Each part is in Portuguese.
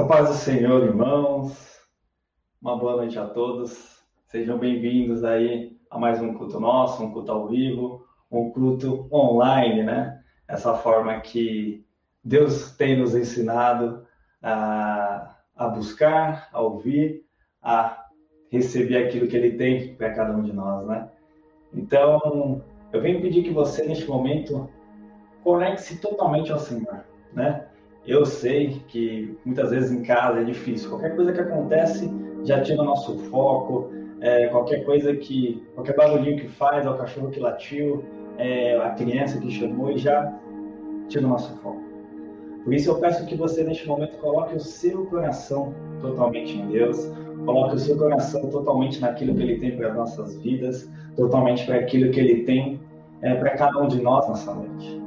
A paz do Senhor, irmãos. Uma boa noite a todos. Sejam bem-vindos aí a mais um culto nosso, um culto ao vivo, um culto online, né? Essa forma que Deus tem nos ensinado a, a buscar, a ouvir, a receber aquilo que Ele tem para cada um de nós, né? Então, eu venho pedir que você, neste momento, conecte-se totalmente ao Senhor, né? Eu sei que muitas vezes em casa é difícil. Qualquer coisa que acontece já tira nosso foco. É, qualquer coisa que, qualquer barulhinho que faz, é o cachorro que latiu, é a criança que chamou e já tira nosso foco. Por isso eu peço que você neste momento coloque o seu coração totalmente em Deus, coloque o seu coração totalmente naquilo que Ele tem para as nossas vidas, totalmente para aquilo que Ele tem é, para cada um de nós nessa noite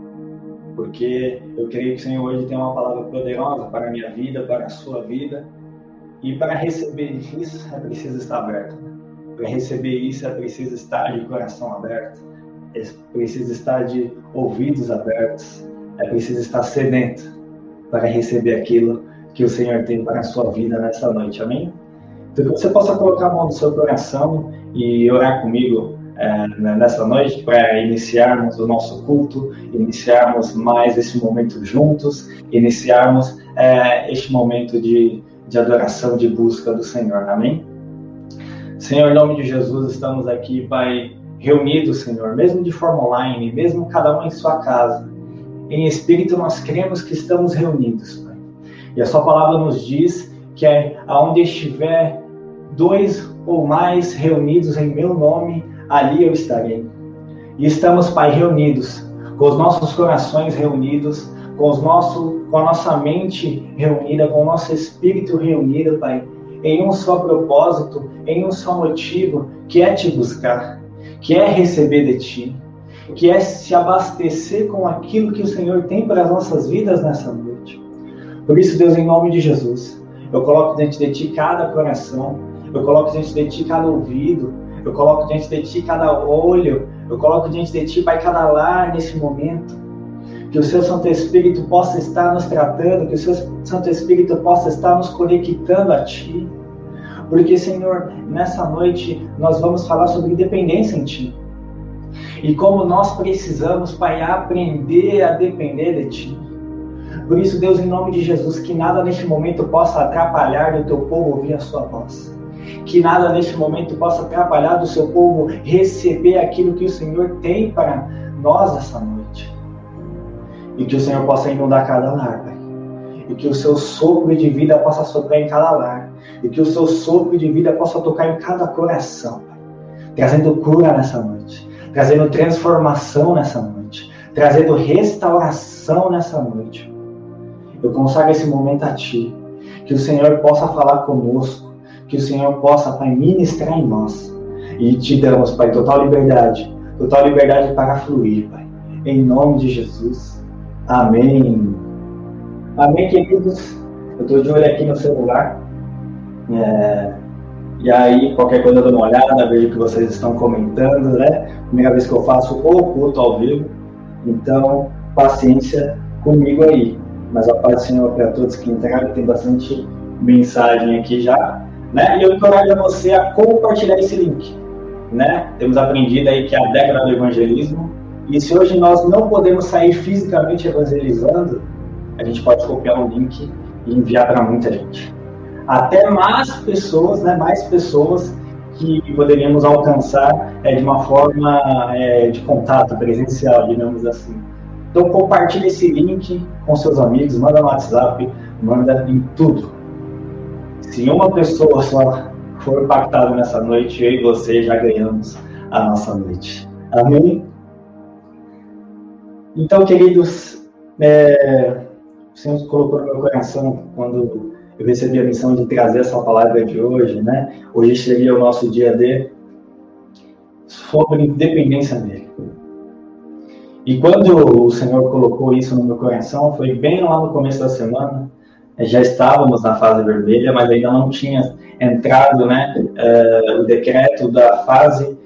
porque eu creio que o Senhor hoje tem uma palavra poderosa para a minha vida, para a sua vida, e para receber isso é preciso estar aberto. Para receber isso é preciso estar de coração aberto, é preciso estar de ouvidos abertos, é preciso estar sedento para receber aquilo que o Senhor tem para a sua vida nessa noite, amém? Então, que você possa colocar a mão no seu coração e orar comigo nessa noite para iniciarmos o nosso culto, iniciarmos mais esse momento juntos, iniciarmos é, este momento de, de adoração, de busca do Senhor. Amém? Senhor, em nome de Jesus, estamos aqui, Pai, reunidos, Senhor, mesmo de forma online, mesmo cada um em sua casa. Em espírito, nós cremos que estamos reunidos, Pai. E a Sua palavra nos diz que é aonde estiver dois ou mais reunidos em meu nome, ali eu estarei. E estamos, Pai, reunidos, com os nossos corações reunidos, com, os nosso, com a nossa mente reunida, com o nosso espírito reunido, Pai, em um só propósito, em um só motivo, que é te buscar, que é receber de ti, que é se abastecer com aquilo que o Senhor tem para as nossas vidas nessa noite. Por isso, Deus, em nome de Jesus, eu coloco diante de ti cada coração, eu coloco diante de ti cada ouvido, eu coloco diante de ti cada olho, eu coloco diante de ti, Pai, cada lar nesse momento. Que o seu Santo Espírito possa estar nos tratando, que o seu Santo Espírito possa estar nos conectando a ti. Porque, Senhor, nessa noite nós vamos falar sobre independência em ti. E como nós precisamos, Pai, aprender a depender de ti. Por isso, Deus, em nome de Jesus, que nada neste momento possa atrapalhar o teu povo ouvir a sua voz que nada neste momento possa atrapalhar do seu povo receber aquilo que o Senhor tem para nós essa noite. E que o Senhor possa inundar cada lar, Pai. E que o seu sopro de vida possa soprar em cada lar. E que o seu sopro de vida possa tocar em cada coração, Pai. Trazendo cura nessa noite. Trazendo transformação nessa noite. Trazendo restauração nessa noite. Eu consagro esse momento a Ti. Que o Senhor possa falar conosco que o Senhor possa, Pai, ministrar em nós. E te damos, Pai, total liberdade, total liberdade para fluir, Pai. Em nome de Jesus. Amém. Amém, queridos. Eu estou de olho aqui no celular. É... E aí, qualquer coisa eu dou uma olhada, vejo que vocês estão comentando, né? Primeira vez que eu faço o culto ao vivo. Então, paciência comigo aí. Mas a paz do Senhor para todos que entraram, tem bastante mensagem aqui já. Né? E eu encorajo você a compartilhar esse link. Né? Temos aprendido aí que é a década do evangelismo, e se hoje nós não podemos sair fisicamente evangelizando, a gente pode copiar o link e enviar para muita gente. Até mais pessoas, né, mais pessoas que poderíamos alcançar é, de uma forma é, de contato presencial, digamos assim. Então compartilhe esse link com seus amigos, manda no WhatsApp, manda em tudo. Se uma pessoa só for impactada nessa noite, eu e você já ganhamos a nossa noite. Amém? Então, queridos, é, o Senhor colocou no meu coração quando eu recebi a missão de trazer essa palavra de hoje, né? Hoje seria o nosso dia de sobre dependência dele. E quando o Senhor colocou isso no meu coração, foi bem lá no começo da semana, já estávamos na fase vermelha, mas ainda não tinha entrado né, uh, o decreto da fase uh,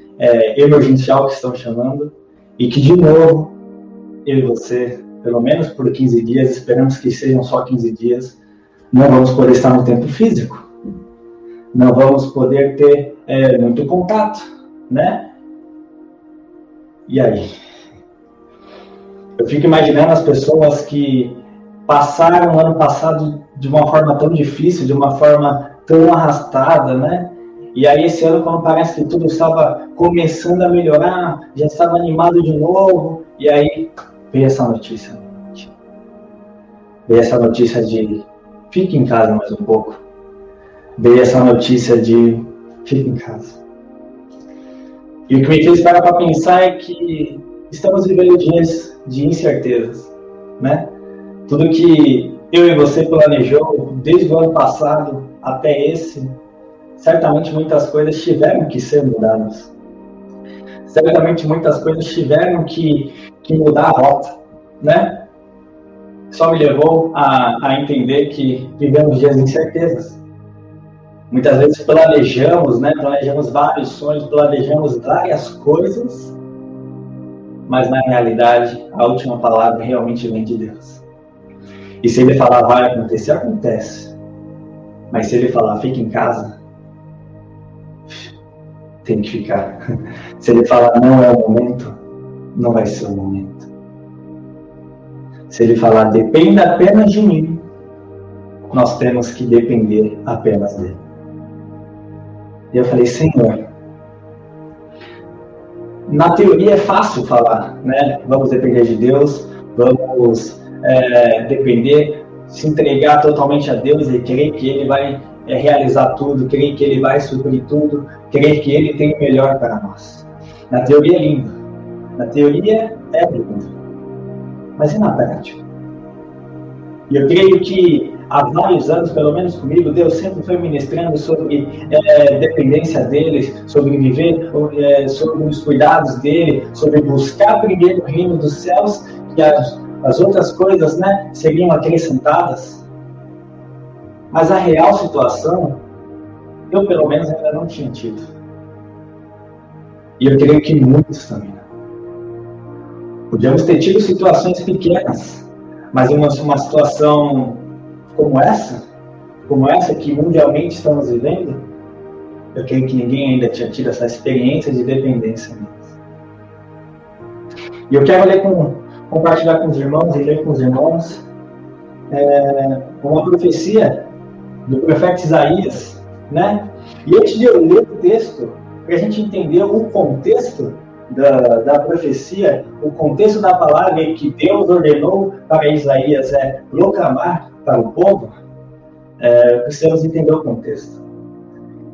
emergencial que estão chamando, e que de novo, eu e você, pelo menos por 15 dias, esperamos que sejam só 15 dias, Não vamos poder estar no tempo físico. Não vamos poder ter é, muito contato, né? E aí? Eu fico imaginando as pessoas que passaram o ano passado de uma forma tão difícil, de uma forma tão arrastada, né? E aí esse ano, quando parece que tudo estava começando a melhorar, já estava animado de novo, e aí veio essa notícia. Veio essa notícia de fique em casa mais um pouco. Veio essa notícia de fique em casa. E o que me fez parar para pensar é que estamos vivendo dias de incertezas, né? Tudo que eu e você planejou desde o ano passado até esse, certamente muitas coisas tiveram que ser mudadas. Certamente muitas coisas tiveram que, que mudar a rota, né? Só me levou a, a entender que vivemos dias de incertezas. Muitas vezes planejamos, né? Planejamos vários sonhos, planejamos várias coisas, mas na realidade a última palavra realmente vem de Deus. E se ele falar vai acontecer, acontece. Mas se ele falar fica em casa, tem que ficar. Se ele falar não é o momento, não vai ser o momento. Se ele falar dependa apenas de mim, nós temos que depender apenas dele. E eu falei, Senhor, na teoria é fácil falar, né? Vamos depender de Deus, vamos é, depender, se entregar totalmente a Deus e crer que Ele vai é, realizar tudo, crer que Ele vai suprir tudo, crer que Ele tem o melhor para nós. Na teoria é lindo, na teoria é lindo, mas e na prática? E eu creio que há vários anos, pelo menos comigo, Deus sempre foi ministrando sobre é, dependência dele, sobre viver, é, sobre os cuidados dele, sobre buscar primeiro o reino dos céus e as, as outras coisas né, seriam acrescentadas. Mas a real situação, eu pelo menos ainda não tinha tido. E eu creio que muitos também. Podíamos ter tido situações pequenas, mas uma, uma situação como essa, como essa que mundialmente estamos vivendo, eu creio que ninguém ainda tinha tido essa experiência de dependência. E eu quero ler com, compartilhar com os irmãos e ler com os irmãos é, uma profecia do profeta Isaías, né? E antes de eu ler o texto, para a gente entender o contexto da, da profecia, o contexto da palavra que Deus ordenou para Isaías é proclamar para o povo, é, precisamos entender o contexto.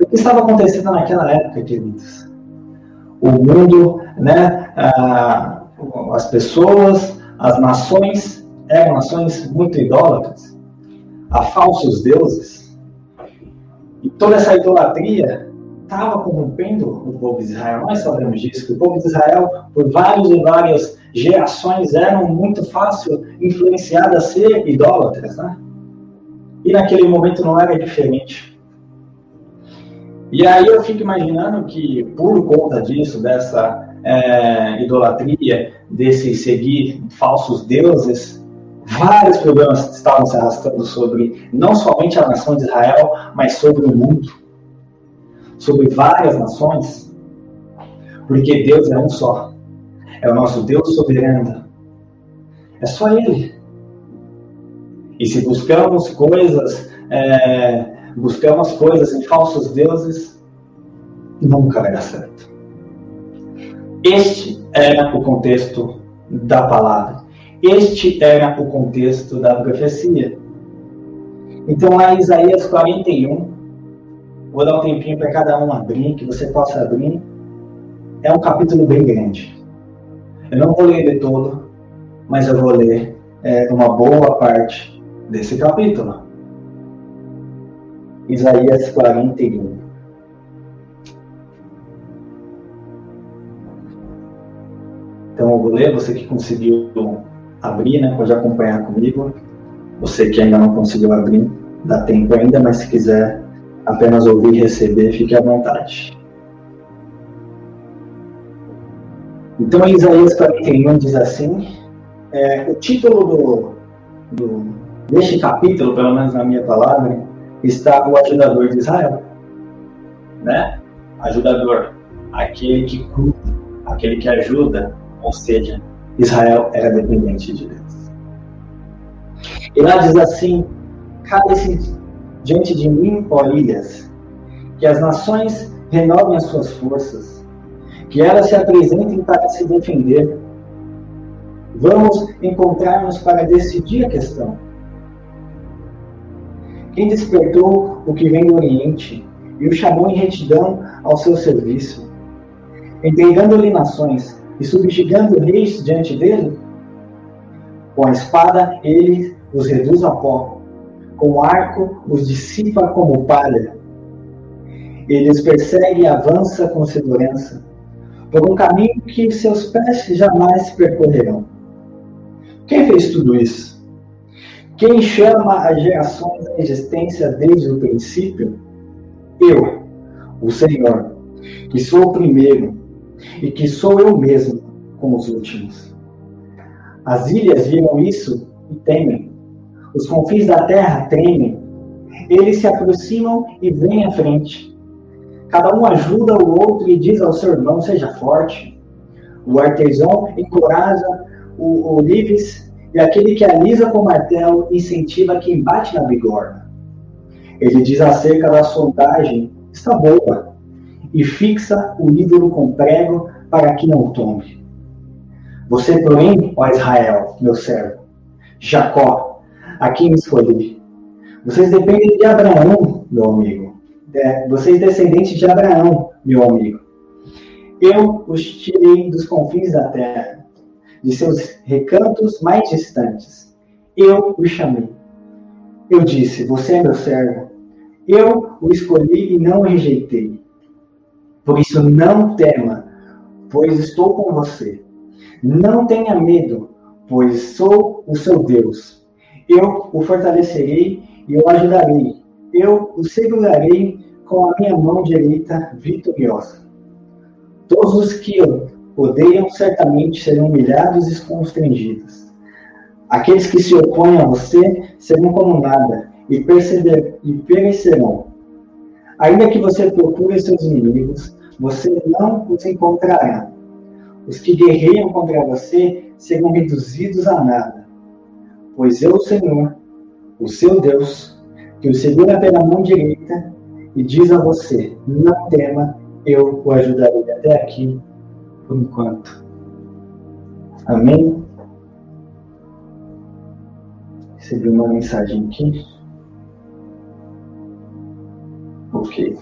O que estava acontecendo naquela época, queridos? O mundo, né, a, as pessoas, as nações eram nações muito idólatras, a falsos deuses. E toda essa idolatria estava corrompendo o povo de Israel. Nós sabemos disso, que o povo de Israel, por várias e várias gerações, eram muito fácil influenciados a ser idólatras. Né? E naquele momento não era diferente. E aí eu fico imaginando que, por conta disso, dessa é, idolatria, desse seguir falsos deuses, vários problemas estavam se arrastando sobre não somente a nação de Israel, mas sobre o mundo, sobre várias nações, porque Deus é um só, é o nosso Deus soberano, é só Ele. E se buscamos coisas, é, buscamos coisas em falsos deuses, nunca vai dar certo. Este era o contexto da palavra. Este era o contexto da profecia. Então, lá em Isaías 41, vou dar um tempinho para cada um abrir, que você possa abrir. É um capítulo bem grande. Eu não vou ler de todo, mas eu vou ler é, uma boa parte desse capítulo. Isaías 41. Então eu vou ler, você que conseguiu abrir, né, pode acompanhar comigo. Você que ainda não conseguiu abrir, dá tempo ainda, mas se quiser apenas ouvir e receber, fique à vontade. Então, Isaías 41 diz assim: é, o título do, do, neste capítulo, pelo menos na minha palavra, está o ajudador de Israel. Né? Ajudador, aquele que cuida, aquele que ajuda, ou seja, Israel era dependente de Deus. E lá diz assim: Cale-se diante de mim, ó ilhas, que as nações renovem as suas forças, que elas se apresentem para se defender. Vamos encontrar-nos para decidir a questão. Quem despertou o que vem do Oriente e o chamou em retidão ao seu serviço, entregando-lhe nações e subjugando reis diante dele? Com a espada ele os reduz a pó, com o arco os dissipa como palha. Ele os persegue e avança com segurança, por um caminho que seus pés jamais percorrerão. Quem fez tudo isso? Quem chama as gerações à existência desde o princípio? Eu, o Senhor, que sou o primeiro e que sou eu mesmo com os últimos. As ilhas viram isso e temem. Os confins da terra tremem. Eles se aproximam e vêm à frente. Cada um ajuda o outro e diz ao seu irmão: seja forte. O artesão encoraja o olives e aquele que alisa com martelo incentiva quem bate na bigorna. Ele diz acerca da soldagem: está boa, e fixa o ídolo com prego para que não tombe. Você, porém, ó Israel, meu servo, Jacó, a quem escolhi. Vocês dependem de Abraão, meu amigo. Vocês descendentes de Abraão, meu amigo. Eu os tirei dos confins da terra, de seus recantos mais distantes. Eu os chamei. Eu disse: Você é meu servo. Eu o escolhi e não o rejeitei. Por isso, não tema, pois estou com você. Não tenha medo, pois sou o seu Deus eu o fortalecerei e o ajudarei. Eu o segurarei com a minha mão direita vitoriosa. Todos os que o odeiam certamente serão humilhados e constrangidos. Aqueles que se opõem a você serão como nada e, e perecerão. Ainda que você procure seus inimigos, você não os encontrará. Os que guerreiam contra você serão reduzidos a nada Pois eu, Senhor, o seu Deus, que o segura pela mão direita e diz a você: Não tema, eu o ajudarei até aqui por enquanto. Amém? Recebi uma mensagem aqui. Ok.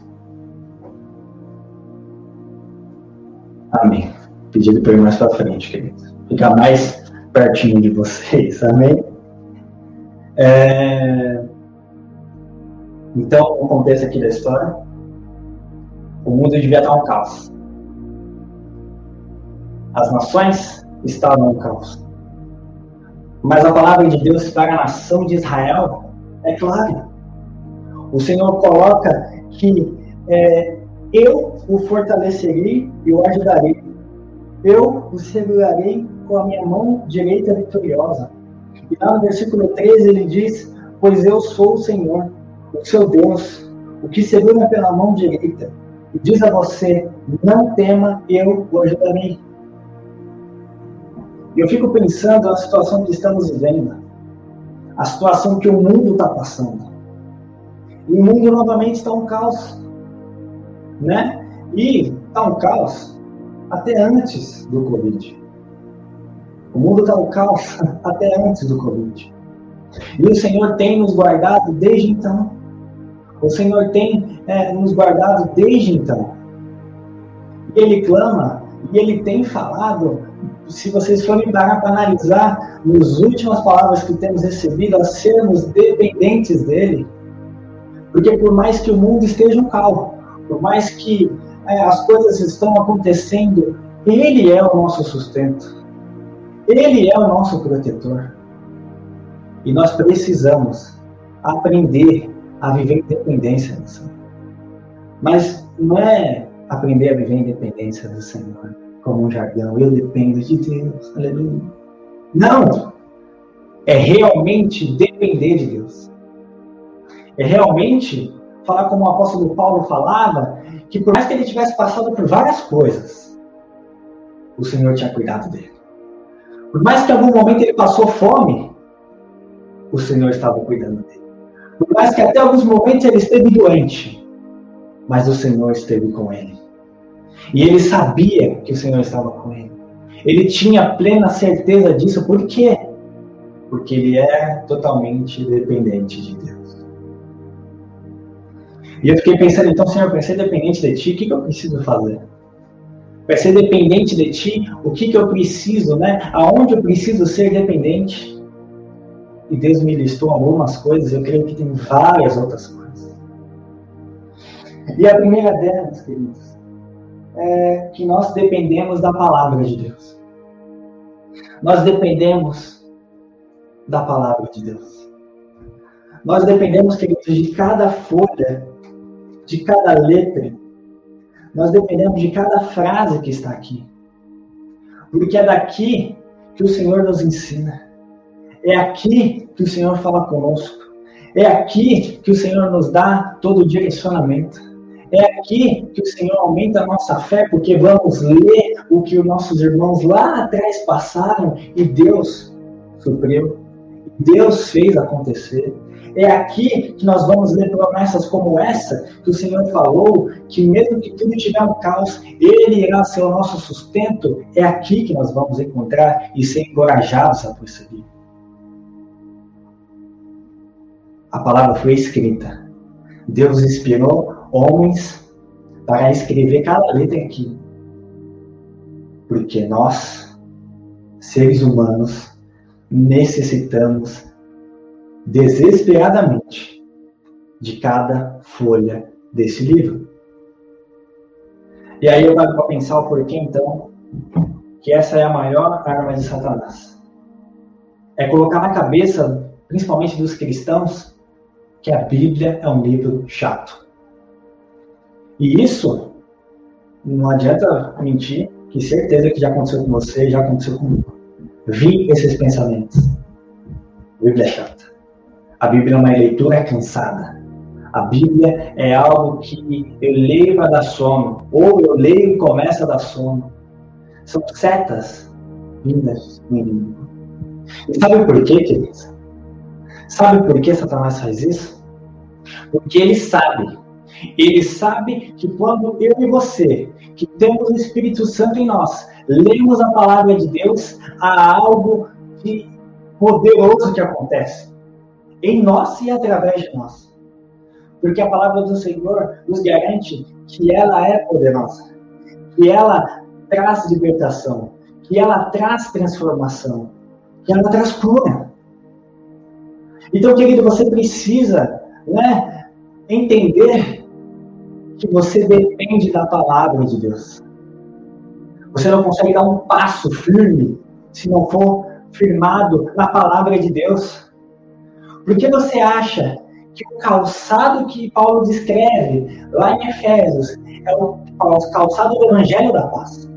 Amém. Pedido para ir mais para frente, queridos. Ficar mais pertinho de vocês. Amém? É... Então, o contexto aqui da história: o mundo devia estar um caos. As nações estavam um caos. Mas a palavra de Deus para a nação de Israel é clara. O Senhor coloca que é, eu o fortalecerei e o ajudarei. Eu o segurarei com a minha mão direita vitoriosa. E lá no versículo 13 ele diz: Pois eu sou o Senhor, o seu Deus, o que segura pela mão direita, e diz a você: Não tema, eu o ajudarei. E eu fico pensando na situação que estamos vivendo, a situação que o mundo está passando. O mundo novamente está um caos, né? E está um caos até antes do Covid. O mundo está no caos até antes do Covid. E o Senhor tem nos guardado desde então. O Senhor tem é, nos guardado desde então. E Ele clama, e Ele tem falado, se vocês forem parar para analisar, nas últimas palavras que temos recebido, a sermos dependentes dEle. Porque por mais que o mundo esteja um caos, por mais que é, as coisas estão acontecendo, Ele é o nosso sustento. Ele é o nosso protetor. E nós precisamos aprender a viver em dependência do Senhor. Mas não é aprender a viver em dependência do Senhor como um jargão. Eu dependo de Deus. Aleluia. Não! é realmente depender de Deus. É realmente falar como o apóstolo Paulo falava, que por mais que ele tivesse passado por várias coisas, o Senhor tinha cuidado dele. Por mais que em algum momento ele passou fome, o Senhor estava cuidando dele. Por mais que até alguns momentos ele esteve doente, mas o Senhor esteve com ele. E ele sabia que o Senhor estava com ele. Ele tinha plena certeza disso, por quê? Porque ele é totalmente dependente de Deus. E eu fiquei pensando, então, Senhor, para ser dependente de Ti, o que, que eu preciso fazer? Para ser dependente de Ti, o que, que eu preciso, né? Aonde eu preciso ser dependente? E Deus me listou algumas coisas, eu creio que tem várias outras coisas. E a primeira delas, queridos, é que nós dependemos da palavra de Deus. Nós dependemos da palavra de Deus. Nós dependemos, queridos, de cada folha, de cada letra. Nós dependemos de cada frase que está aqui. Porque é daqui que o Senhor nos ensina. É aqui que o Senhor fala conosco. É aqui que o Senhor nos dá todo o direcionamento. É aqui que o Senhor aumenta a nossa fé, porque vamos ler o que os nossos irmãos lá atrás passaram e Deus supriu. Deus fez acontecer. É aqui que nós vamos ler promessas como essa que o Senhor falou, que mesmo que tudo tiver um caos, Ele irá ser o nosso sustento. É aqui que nós vamos encontrar e ser encorajados a prosseguir. A palavra foi escrita. Deus inspirou homens para escrever cada letra aqui. Porque nós, seres humanos, necessitamos desesperadamente de cada folha desse livro. E aí eu paro para pensar o porquê, então, que essa é a maior arma de Satanás. É colocar na cabeça, principalmente dos cristãos, que a Bíblia é um livro chato. E isso, não adianta mentir, que certeza que já aconteceu com você, já aconteceu comigo. Vi esses pensamentos. Bíblia é chata. A Bíblia é uma leitura cansada. A Bíblia é algo que eu leio para dar sono, ou eu leio e começa a dar sono. São setas vindas do inimigo. E sabe por quê, queridos? Sabe por que Satanás faz isso? Porque ele sabe ele sabe que quando eu e você, que temos o Espírito Santo em nós, lemos a palavra de Deus, há algo de poderoso que acontece em nós e através de nós. Porque a palavra do Senhor nos garante que ela é poderosa, que ela traz libertação, que ela traz transformação, que ela traz cura. Então, querido, você precisa né, entender que você depende da palavra de Deus. Você não consegue dar um passo firme se não for firmado na palavra de Deus. Por que você acha que o calçado que Paulo descreve lá em Efésios é o calçado do Evangelho da Paz?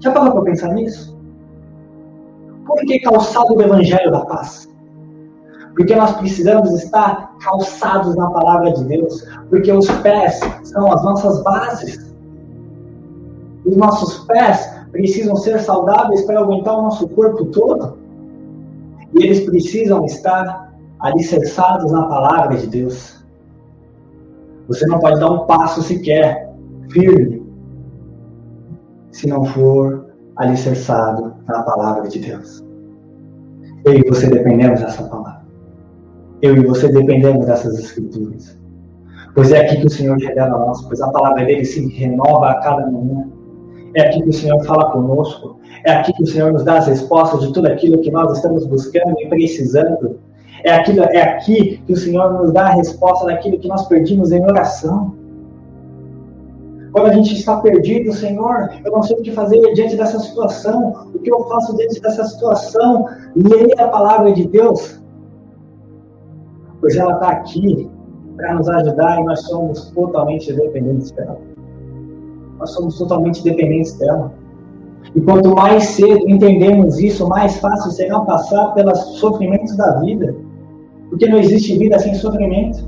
Já parou para pensar nisso? Por que calçado do Evangelho da Paz? Porque nós precisamos estar calçados na palavra de Deus, porque os pés são as nossas bases. Os nossos pés precisam ser saudáveis para aguentar o nosso corpo todo. E eles precisam estar alicerçados na palavra de Deus. Você não pode dar um passo sequer firme se não for alicerçado na palavra de Deus. Eu e você dependemos dessa palavra eu e você dependemos dessas escrituras. Pois é aqui que o Senhor revela a nós, pois a palavra dele se renova a cada manhã. É aqui que o Senhor fala conosco. É aqui que o Senhor nos dá as respostas de tudo aquilo que nós estamos buscando e precisando. É, aquilo, é aqui que o Senhor nos dá a resposta daquilo que nós perdimos em oração. Quando a gente está perdido, Senhor, eu não sei o que fazer diante dessa situação. O que eu faço diante dessa situação? Leia a palavra de Deus pois ela está aqui para nos ajudar e nós somos totalmente dependentes dela. Nós somos totalmente dependentes dela. E quanto mais cedo entendemos isso, mais fácil será passar pelos sofrimentos da vida. Porque não existe vida sem sofrimento.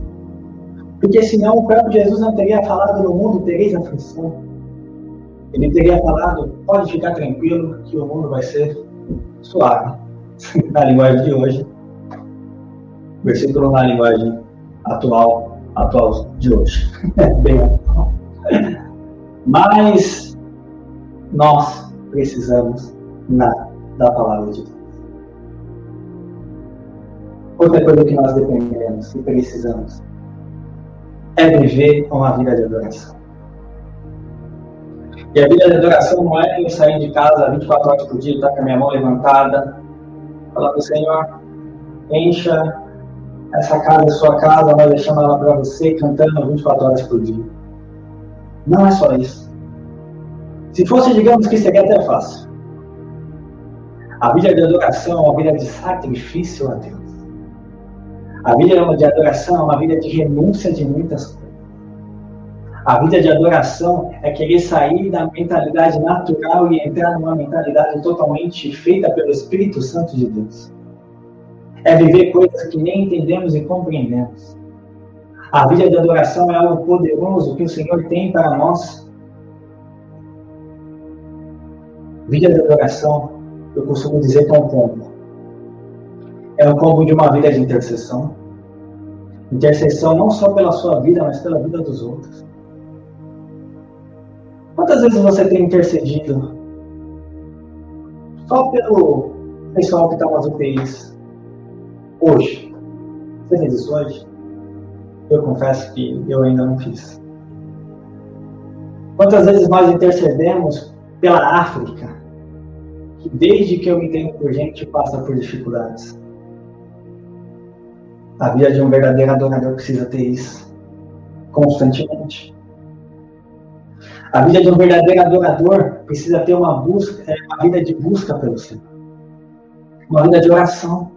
Porque senão o próprio Jesus não teria falado no mundo tereis aflição. Ele teria falado, pode ficar tranquilo que o mundo vai ser suave. na linguagem de hoje. Versículo na linguagem atual, atual de hoje. Bem atual. Mas nós precisamos na, da palavra de Deus. Outra coisa que nós dependemos e precisamos é viver uma vida de adoração. E a vida de adoração não é eu sair de casa 24 horas por dia, estar com a minha mão levantada, falar para o Senhor, encha essa casa, sua casa, nós deixamos ela para você, cantando 24 horas por dia. Não é só isso. Se fosse, digamos que seria até fácil. A vida de adoração é uma vida de sacrifício a Deus. A vida de adoração é uma vida de renúncia de muitas coisas. A vida de adoração é querer sair da mentalidade natural e entrar numa mentalidade totalmente feita pelo Espírito Santo de Deus. É viver coisas que nem entendemos e compreendemos. A vida de adoração é algo poderoso que o Senhor tem para nós. Vida de adoração, eu costumo dizer que é um combo. É um combo de uma vida de intercessão. Intercessão não só pela sua vida, mas pela vida dos outros. Quantas vezes você tem intercedido só pelo pessoal que está nas UTIs hoje? Você fez isso hoje? Eu confesso que eu ainda não fiz. Quantas vezes nós intercedemos pela África, que desde que eu me tenho por gente passa por dificuldades? A vida de um verdadeiro adorador precisa ter isso constantemente. A vida de um verdadeiro adorador precisa ter uma busca, é, uma vida de busca pelo Senhor. Uma vida de oração.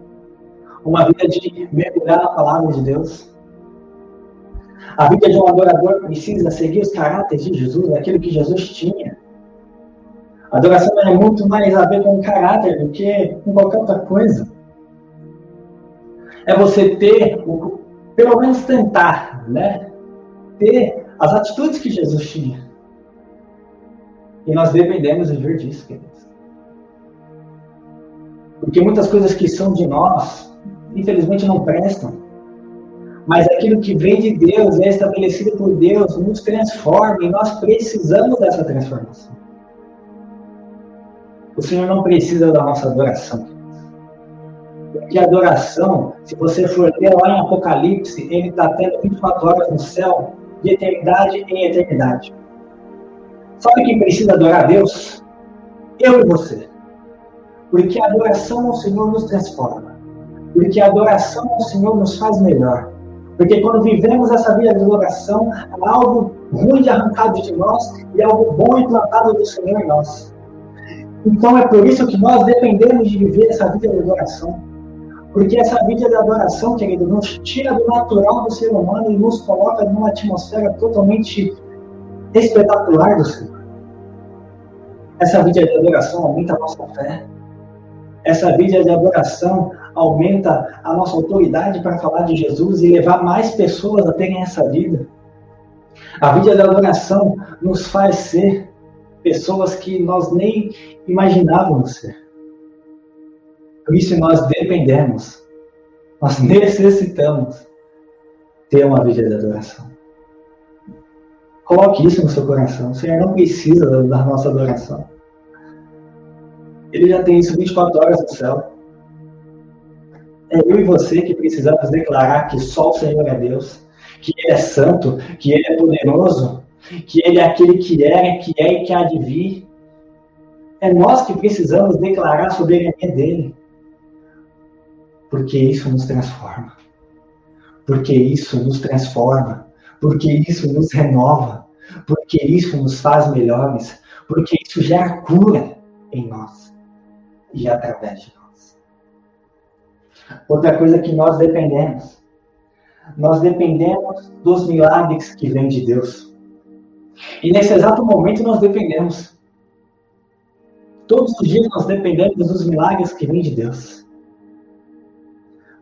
Uma vida de mergulhar na palavra de Deus. A vida de um adorador precisa seguir os caráteres de Jesus, aquilo que Jesus tinha. A adoração é muito mais a ver com caráter do que com qualquer outra coisa. É você ter, pelo menos tentar, né? Ter as atitudes que Jesus tinha. E nós dependemos viver disso, queridos. Porque muitas coisas que são de nós, infelizmente, não prestam. Mas aquilo que vem de Deus, é estabelecido por Deus, nos transforma e nós precisamos dessa transformação. O Senhor não precisa da nossa adoração. Porque a adoração, se você for ler lá em Apocalipse, ele está tendo 24 horas no céu, de eternidade em eternidade. Sabe quem precisa adorar a Deus? Eu e você. Porque a adoração ao Senhor nos transforma. Porque a adoração ao Senhor nos faz melhor. Porque quando vivemos essa vida de adoração, há algo ruim arrancado de nós e algo bom implantado do Senhor em nós. Então é por isso que nós dependemos de viver essa vida de adoração. Porque essa vida de adoração, querido, nos tira do natural do ser humano e nos coloca numa atmosfera totalmente espetacular do Senhor. Essa vida de adoração aumenta a nossa fé. Essa vida de adoração aumenta a nossa autoridade para falar de Jesus e levar mais pessoas a terem essa vida. A vida de adoração nos faz ser pessoas que nós nem imaginávamos ser. Por isso nós dependemos, nós necessitamos ter uma vida de adoração. Coloque isso no seu coração. O Senhor não precisa da nossa adoração. Ele já tem isso 24 horas no céu. É eu e você que precisamos declarar que só o Senhor é Deus, que Ele é santo, que Ele é poderoso, que Ele é aquele que é, que é e que há de vir. É nós que precisamos declarar a soberania dele. Porque isso nos transforma. Porque isso nos transforma porque isso nos renova, porque isso nos faz melhores, porque isso gera cura em nós e através de nós. Outra coisa que nós dependemos, nós dependemos dos milagres que vêm de Deus. E nesse exato momento nós dependemos. Todos os dias nós dependemos dos milagres que vêm de Deus.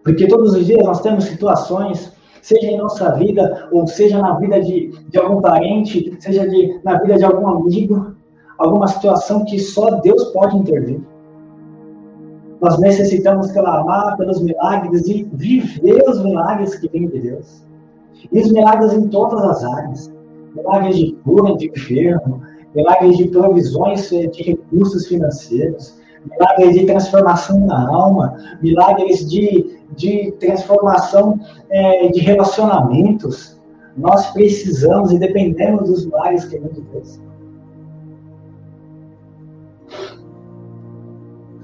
Porque todos os dias nós temos situações, seja em nossa vida, ou seja na vida de, de algum parente, seja de, na vida de algum amigo, alguma situação que só Deus pode intervir. Nós necessitamos clamar pelos milagres e viver os milagres que vêm de Deus. E os milagres em todas as áreas. Milagres de cura de enfermo, milagres de provisões de recursos financeiros, milagres de transformação na alma, milagres de, de transformação é, de relacionamentos. Nós precisamos e dependemos dos milagres que vêm de.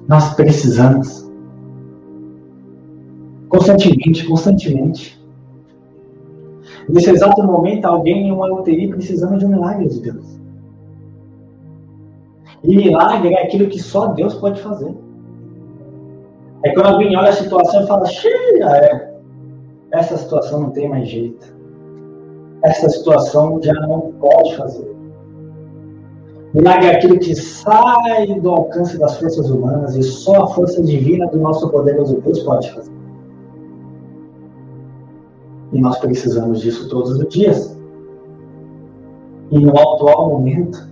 Nós precisamos. Constantemente, constantemente. Nesse exato momento, alguém em uma UTI precisando de um milagre de Deus. E milagre é aquilo que só Deus pode fazer. É quando alguém olha a situação e fala, cheia, é, essa situação não tem mais jeito. Essa situação já não pode fazer. Milagre é aquilo que sai do alcance das forças humanas e só a força divina do nosso poderoso Deus pode fazer. E nós precisamos disso todos os dias. E no atual momento,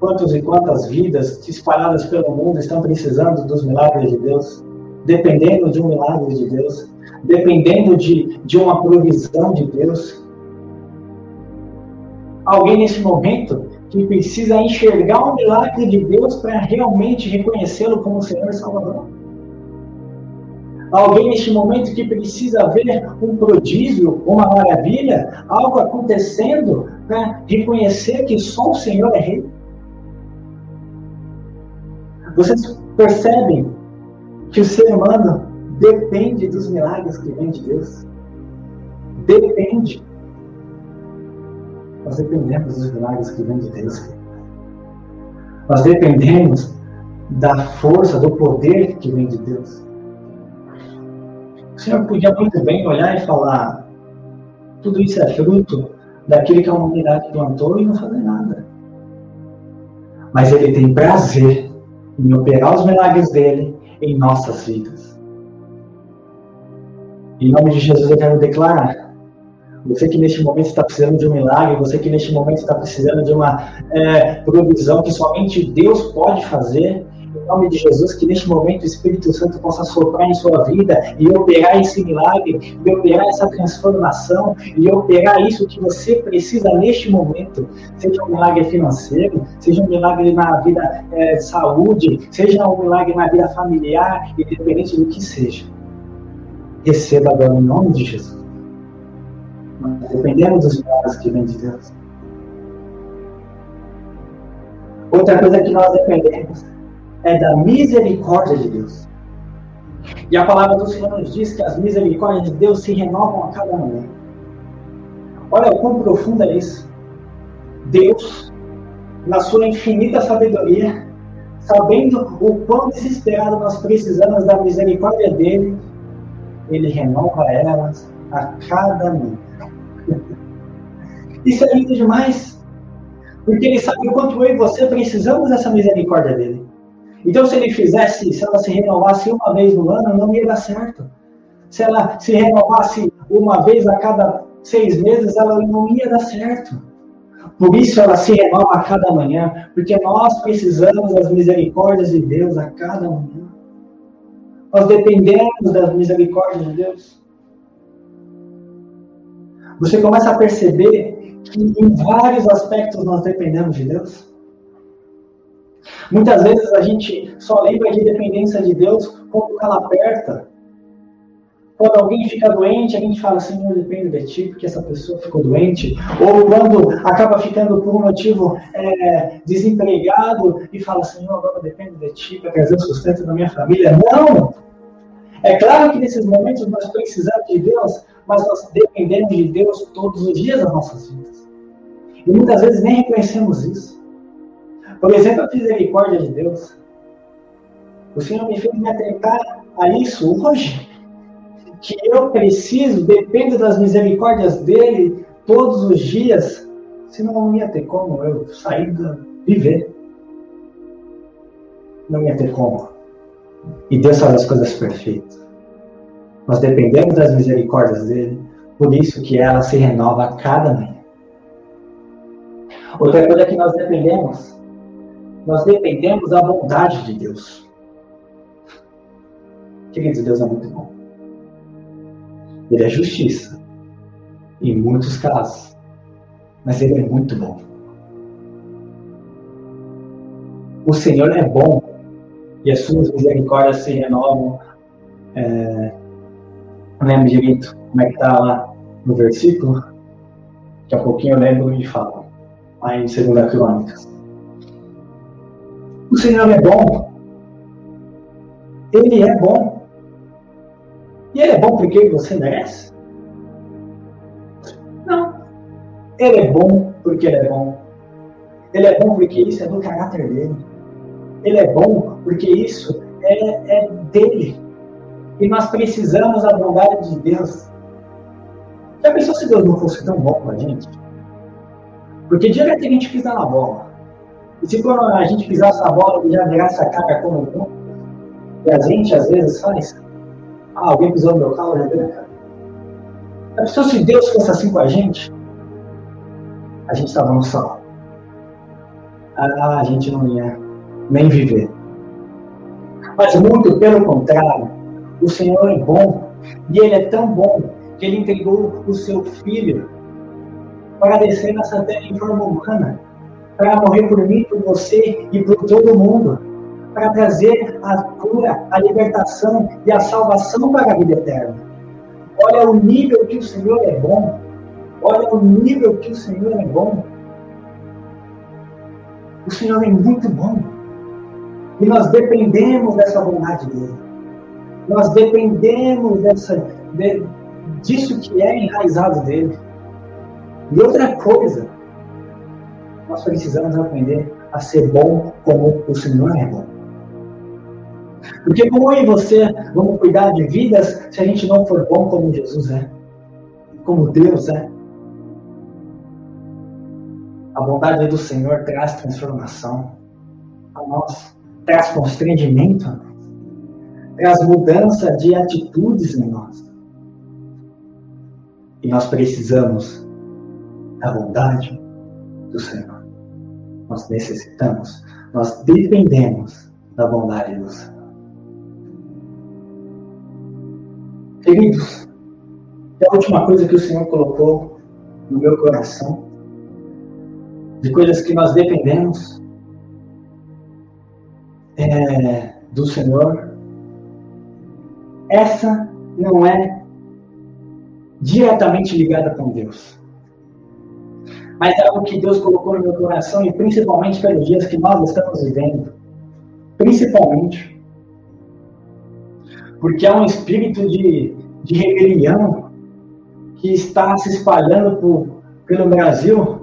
quantas e quantas vidas espalhadas pelo mundo estão precisando dos milagres de Deus, dependendo de um milagre de Deus, dependendo de, de uma provisão de Deus. Alguém nesse momento que precisa enxergar o milagre de Deus para realmente reconhecê-lo como Senhor e Salvador. Alguém neste momento que precisa ver um prodígio, uma maravilha, algo acontecendo para reconhecer que só o Senhor é Rei. Vocês percebem que o ser humano depende dos milagres que vêm de Deus? Depende. Nós dependemos dos milagres que vêm de Deus. Nós dependemos da força, do poder que vem de Deus. O Senhor podia muito bem olhar e falar: tudo isso é fruto daquilo que a humanidade plantou e não fazer nada. Mas Ele tem prazer em operar os milagres dele em nossas vidas. Em nome de Jesus eu quero declarar você que neste momento está precisando de um milagre, você que neste momento está precisando de uma é, provisão que somente Deus pode fazer, nome de Jesus, que neste momento o Espírito Santo possa soprar em sua vida e operar esse milagre, e operar essa transformação, e operar isso que você precisa neste momento. Seja um milagre financeiro, seja um milagre na vida é, de saúde, seja um milagre na vida familiar, independente do que seja. Receba agora em nome de Jesus. Nós dependemos dos milagres que vêm de Deus. Outra coisa que nós dependemos é da misericórdia de Deus. E a palavra do Senhor nos diz que as misericórdias de Deus se renovam a cada manhã. Olha o quão profundo é isso. Deus, na sua infinita sabedoria, sabendo o quão desesperado nós precisamos da misericórdia dele, ele renova elas a cada manhã. Isso é lindo demais. Porque ele sabe o quanto eu e você precisamos dessa misericórdia dele. Então, se ele fizesse, se ela se renovasse uma vez no ano, não ia dar certo. Se ela se renovasse uma vez a cada seis meses, ela não ia dar certo. Por isso ela se renova a cada manhã, porque nós precisamos das misericórdias de Deus a cada manhã. Nós dependemos das misericórdias de Deus. Você começa a perceber que em vários aspectos nós dependemos de Deus. Muitas vezes a gente só lembra de dependência de Deus quando ela aperta. Quando alguém fica doente, a gente fala, Senhor, depende de ti, porque essa pessoa ficou doente. Ou quando acaba ficando por um motivo é, desempregado e fala, Senhor, agora depende de ti para trazer o sustento da minha família. Não! É claro que nesses momentos nós precisamos de Deus, mas nós dependemos de Deus todos os dias das nossas vidas. E muitas vezes nem reconhecemos isso. Por exemplo, a misericórdia de Deus. O Senhor me fez me atentar a isso hoje. Que eu preciso, dependo das misericórdias dele todos os dias, senão não ia ter como eu sair da viver. não ia ter como. E Deus faz as coisas perfeitas. Nós dependemos das misericórdias dele, por isso que ela se renova a cada manhã. Outra coisa que nós dependemos, nós dependemos da bondade de Deus. Queridos, Deus é muito bom. Ele é justiça, em muitos casos, mas Ele é muito bom. O Senhor é bom e as suas misericórdias se renovam. É, não lembro direito como é que está lá no versículo. Daqui a pouquinho eu lembro e falo. Lá em 2 Crônicas. O Senhor é bom. Ele é bom. E ele é bom porque você merece? Não. Ele é bom porque ele é bom. Ele é bom porque isso é do caráter dele. Ele é bom porque isso é, é dele. E nós precisamos da bondade de Deus. Já pensou se Deus não fosse tão bom com a gente? Porque gente pisa na bola. E se quando a gente pisasse na bola e já virasse a cara como um e a gente às vezes faz, ah, alguém pisou no meu carro, já deu a cara. Já pensou se Deus fosse assim com a gente? A gente estava no sol. Ah, a gente não ia nem viver. Mas muito pelo contrário, o Senhor é bom e Ele é tão bom que Ele entregou o seu Filho para descer nessa terra em forma humana, para morrer por mim, por você e por todo mundo, para trazer a cura, a libertação e a salvação para a vida eterna. Olha o nível que o Senhor é bom. Olha o nível que o Senhor é bom. O Senhor é muito bom. E nós dependemos dessa bondade dele. Nós dependemos dessa, de, disso que é enraizado dele. E outra coisa, nós precisamos aprender a ser bom como o Senhor é bom. Porque como eu e você vamos cuidar de vidas se a gente não for bom como Jesus é? Como Deus é? A bondade do Senhor traz transformação a nós traz constrangimento, traz mudança de atitudes em nós. E nós precisamos da bondade do Senhor. Nós necessitamos, nós dependemos da bondade do Senhor. Queridos, é a última coisa que o Senhor colocou no meu coração, de coisas que nós dependemos, é, do Senhor, essa não é diretamente ligada com Deus. Mas é algo que Deus colocou no meu coração e principalmente pelos dias que nós estamos vivendo. Principalmente. Porque há um espírito de, de rebelião que está se espalhando por, pelo Brasil,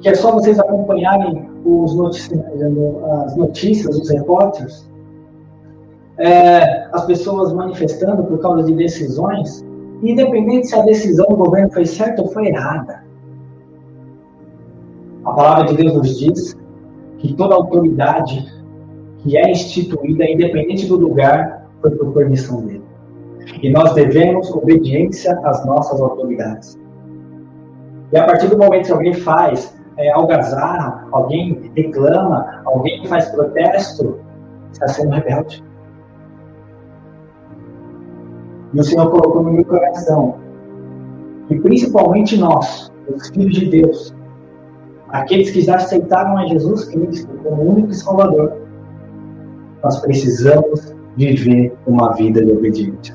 que é só vocês acompanharem os as notícias, os repórteres, é, as pessoas manifestando por causa de decisões, independente se a decisão do governo foi certa ou foi errada. A palavra de Deus nos diz que toda autoridade que é instituída, independente do lugar, foi por permissão dele. E nós devemos obediência às nossas autoridades. E a partir do momento que alguém faz é, algazarra, alguém reclama, alguém faz protesto, está sendo rebelde. E o Senhor colocou no meu coração que principalmente nós, os filhos de Deus, aqueles que já aceitaram a Jesus Cristo como único Salvador, nós precisamos viver uma vida de obediência.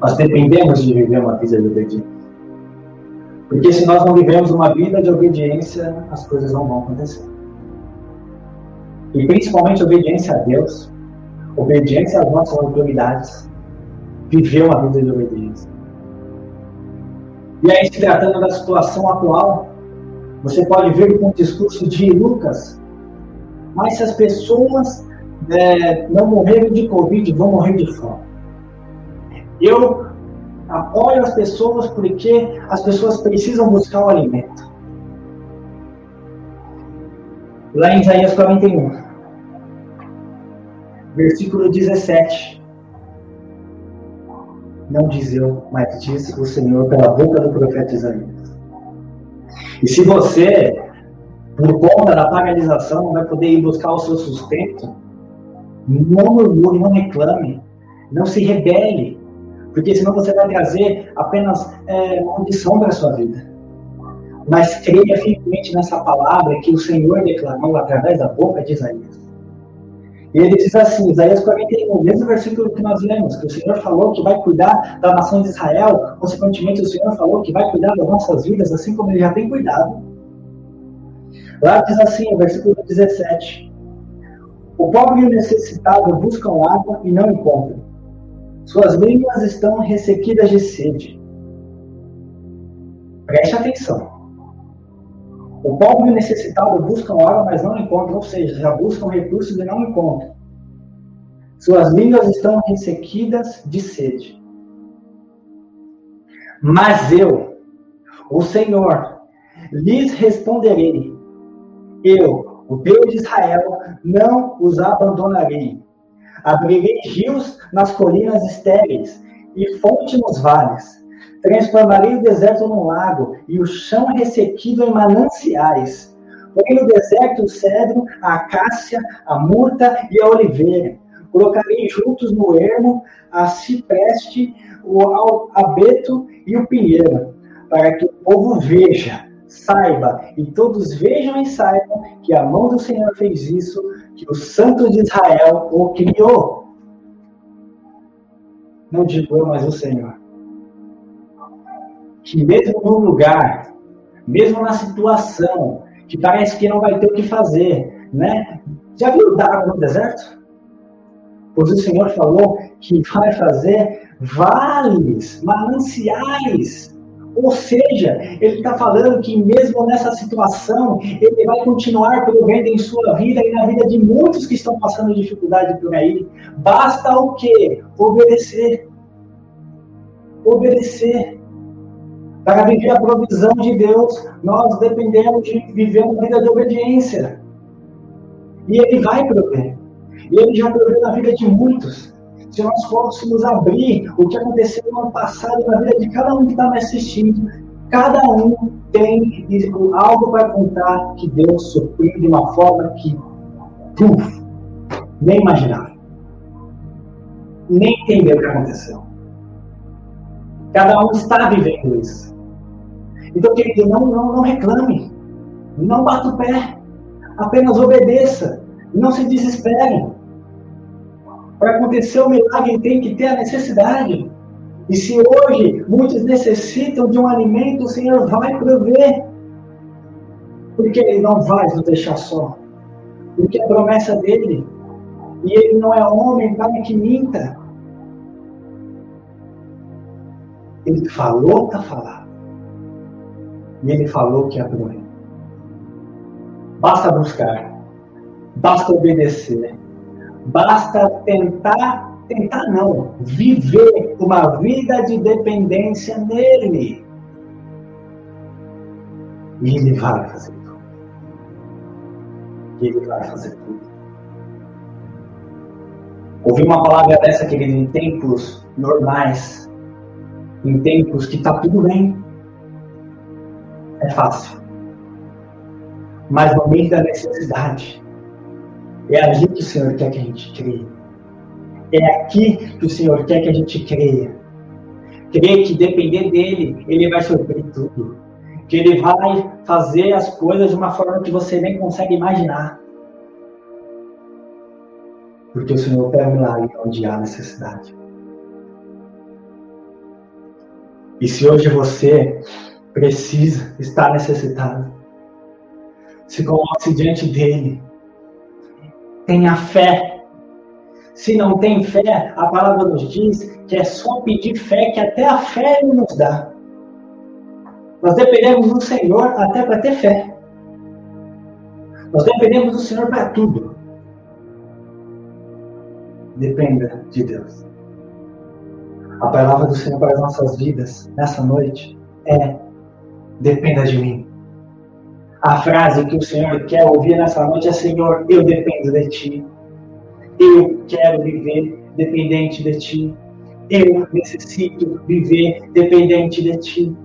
Nós dependemos de viver uma vida de obediência. Porque se nós não vivemos uma vida de obediência, as coisas não vão acontecer. E principalmente obediência a Deus, obediência às nossas autoridades, viver uma vida de obediência. E aí, se tratando da situação atual, você pode ver com o discurso de Lucas, mas se as pessoas é, não morrerem de Covid, vão morrer de fome. Eu apoio as pessoas porque as pessoas precisam buscar o alimento. Lá em Isaías 41, versículo 17. Não diz eu, mas diz o Senhor pela boca do profeta Isaías. E se você, por conta da paralisação, não vai poder ir buscar o seu sustento, não murmure, não reclame, não se rebele, porque senão você vai trazer apenas é, condição para a sua vida. Mas creia firmemente nessa palavra que o Senhor declarou através da boca de Isaías. E ele diz assim, Isaías 41, o mesmo versículo que nós lemos, que o Senhor falou que vai cuidar da nação de Israel, consequentemente o Senhor falou que vai cuidar das nossas vidas, assim como ele já tem cuidado. Lá diz assim, o versículo 17: O pobre e o necessitado buscam água e não encontram. Suas línguas estão ressequidas de sede. Preste atenção. O pobre e o necessitado buscam água, mas não encontram, ou seja, já buscam recursos e não encontram. Suas línguas estão ressequidas de sede. Mas eu, o Senhor, lhes responderei. Eu, o Deus de Israel, não os abandonarei. Abrirei rios nas colinas estéreis e fonte nos vales Transformarei o deserto num lago e o chão ressequido em mananciais. Porém no deserto o cedro, a acácia, a murta e a oliveira. Colocarei juntos no ermo a cipreste, o abeto e o pinheiro, para que o povo veja, saiba, e todos vejam e saibam que a mão do Senhor fez isso, que o Santo de Israel o criou. Não digo eu, mas o Senhor que mesmo no lugar, mesmo na situação, que parece que não vai ter o que fazer, né? Já viu dar água no deserto? Pois o Senhor falou que vai fazer vales, mananciais. Ou seja, ele está falando que mesmo nessa situação, ele vai continuar provendo em sua vida e na vida de muitos que estão passando dificuldade por aí. Basta o quê? Obedecer. Obedecer. Para viver a provisão de Deus, nós dependemos de viver uma vida de obediência. E Ele vai prover. E Ele já proveu na vida de muitos. Se nós fôssemos abrir o que aconteceu no ano passado na vida de cada um que está me assistindo, cada um tem algo para contar que Deus supriu de uma forma que, puf, nem imaginava. Nem entendeu o que aconteceu. Cada um está vivendo isso. Então, querido, não, não, não reclame, não bata o pé, apenas obedeça, não se desespere. Para acontecer o milagre, tem que ter a necessidade. E se hoje muitos necessitam de um alimento, o Senhor vai prover. Porque Ele não vai nos deixar só. Porque a promessa dele, e Ele não é homem para que minta. Ele falou, está falado. E ele falou que abriu. Basta buscar, basta obedecer, basta tentar, tentar não, viver uma vida de dependência nele. E ele vai fazer tudo. E ele vai fazer tudo. Ouvi uma palavra dessa, querido, em tempos normais, em tempos que está tudo bem, é fácil. Mas no meio da necessidade, é ali que o Senhor quer que a gente creia. É aqui que o Senhor quer que a gente creia. Crer que depender dele, ele vai suprir tudo. Que ele vai fazer as coisas de uma forma que você nem consegue imaginar. Porque o Senhor quer milagre onde há necessidade. E se hoje você precisa, está necessitado. Se coloque diante dele. Tenha fé. Se não tem fé, a palavra nos diz que é só pedir fé, que até a fé ele nos dá. Nós dependemos do Senhor até para ter fé. Nós dependemos do Senhor para tudo. Dependa de Deus. A palavra do Senhor para as nossas vidas nessa noite é dependa de mim. A frase que o Senhor quer ouvir nessa noite é: Senhor, eu dependo de ti. Eu quero viver dependente de Ti. Eu necessito viver dependente de Ti.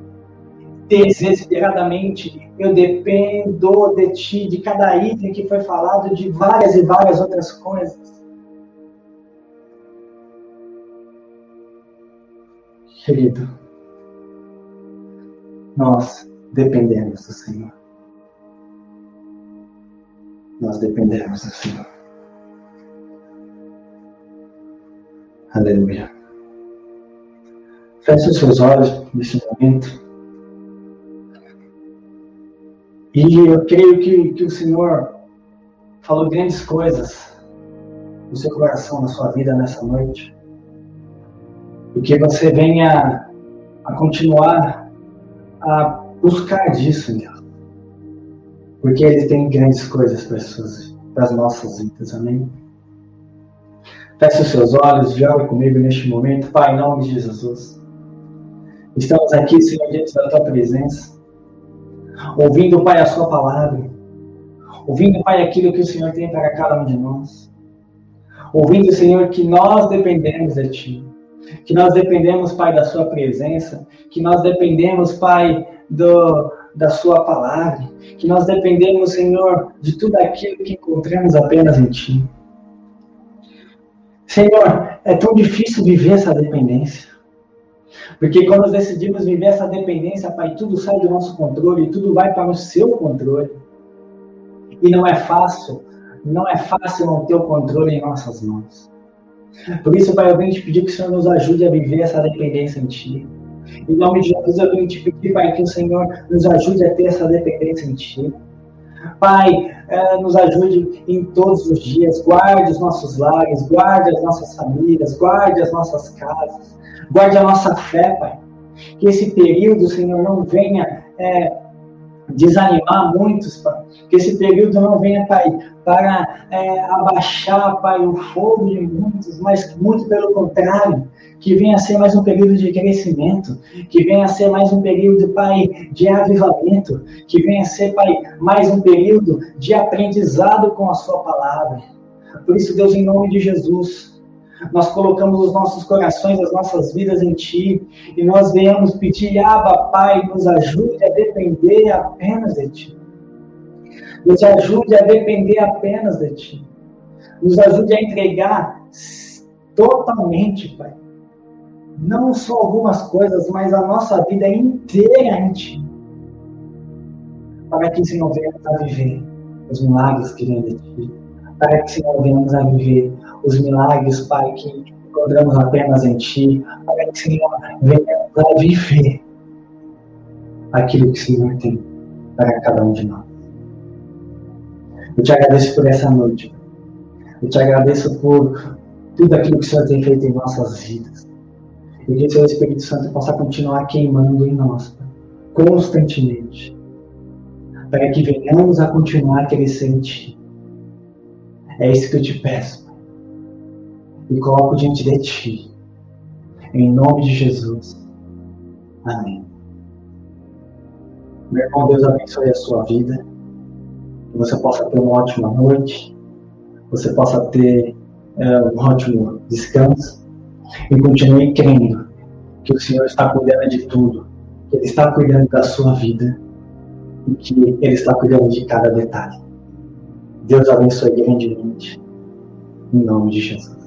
Desesperadamente, eu dependo de Ti, de cada item que foi falado, de várias e várias outras coisas. Querido, nós dependemos do Senhor. Nós dependemos do Senhor. Aleluia. Feche os seus olhos nesse momento. E eu creio que, que o Senhor falou grandes coisas no seu coração, na sua vida nessa noite. E que você venha a continuar a buscar disso Deus. Porque Ele tem grandes coisas para as, para as nossas vidas, amém? Feche os seus olhos ore comigo neste momento, Pai, em nome de Jesus. Estamos aqui, Senhor, diante da Tua presença, ouvindo, Pai, a Sua palavra, ouvindo, Pai, aquilo que o Senhor tem para cada um de nós, ouvindo, Senhor, que nós dependemos de Ti, que nós dependemos, Pai, da Sua presença, que nós dependemos, Pai, do, da Sua palavra, que nós dependemos, Senhor, de tudo aquilo que encontramos apenas em Ti. Senhor, é tão difícil viver essa dependência. Porque quando nós decidimos viver essa dependência, Pai, tudo sai do nosso controle, tudo vai para o seu controle. E não é fácil, não é fácil não ter o controle em nossas mãos. Por isso, Pai, eu venho te pedir que o Senhor nos ajude a viver essa dependência em Ti. Em nome de Jesus, eu venho te pedir, Pai, que o Senhor nos ajude a ter essa dependência em Ti. Pai, é, nos ajude em todos os dias, guarde os nossos lares, guarde as nossas famílias, guarde as nossas casas, guarde a nossa fé, Pai. Que esse período, Senhor, não venha é, desanimar muitos, Pai. Que esse período não venha, Pai, para é, abaixar, Pai, o fogo de muitos, mas muito pelo contrário, que venha a ser mais um período de crescimento, que venha a ser mais um período, Pai, de avivamento, que venha a ser, Pai, mais um período de aprendizado com a Sua palavra. Por isso, Deus, em nome de Jesus, nós colocamos os nossos corações, as nossas vidas em Ti, e nós venhamos pedir, Abba, Pai, nos ajude a depender apenas de Ti. Nos ajude a depender apenas de Ti. Nos ajude a entregar totalmente, Pai não só algumas coisas, mas a nossa vida inteira em Ti. Para que Senhor venhamos a viver os milagres que vêm de Ti. Para que Senhor venhamos a viver os milagres, Pai, que encontramos apenas em Ti. Que Senhor venhamos a viver aquilo que o Senhor tem para cada um de nós. Eu te agradeço por essa noite. Eu te agradeço por tudo aquilo que o Senhor tem feito em nossas vidas. E que o Seu Espírito Santo possa continuar queimando em nós, constantemente, para que venhamos a continuar Ti. É isso que eu te peço, Pai. E coloco diante de Ti. Em nome de Jesus. Amém. Meu irmão, Deus abençoe a sua vida. Que você possa ter uma ótima noite. Você possa ter é, um ótimo descanso e continue crendo que o Senhor está cuidando de tudo, que Ele está cuidando da sua vida e que Ele está cuidando de cada detalhe. Deus abençoe grandemente, em nome de Jesus.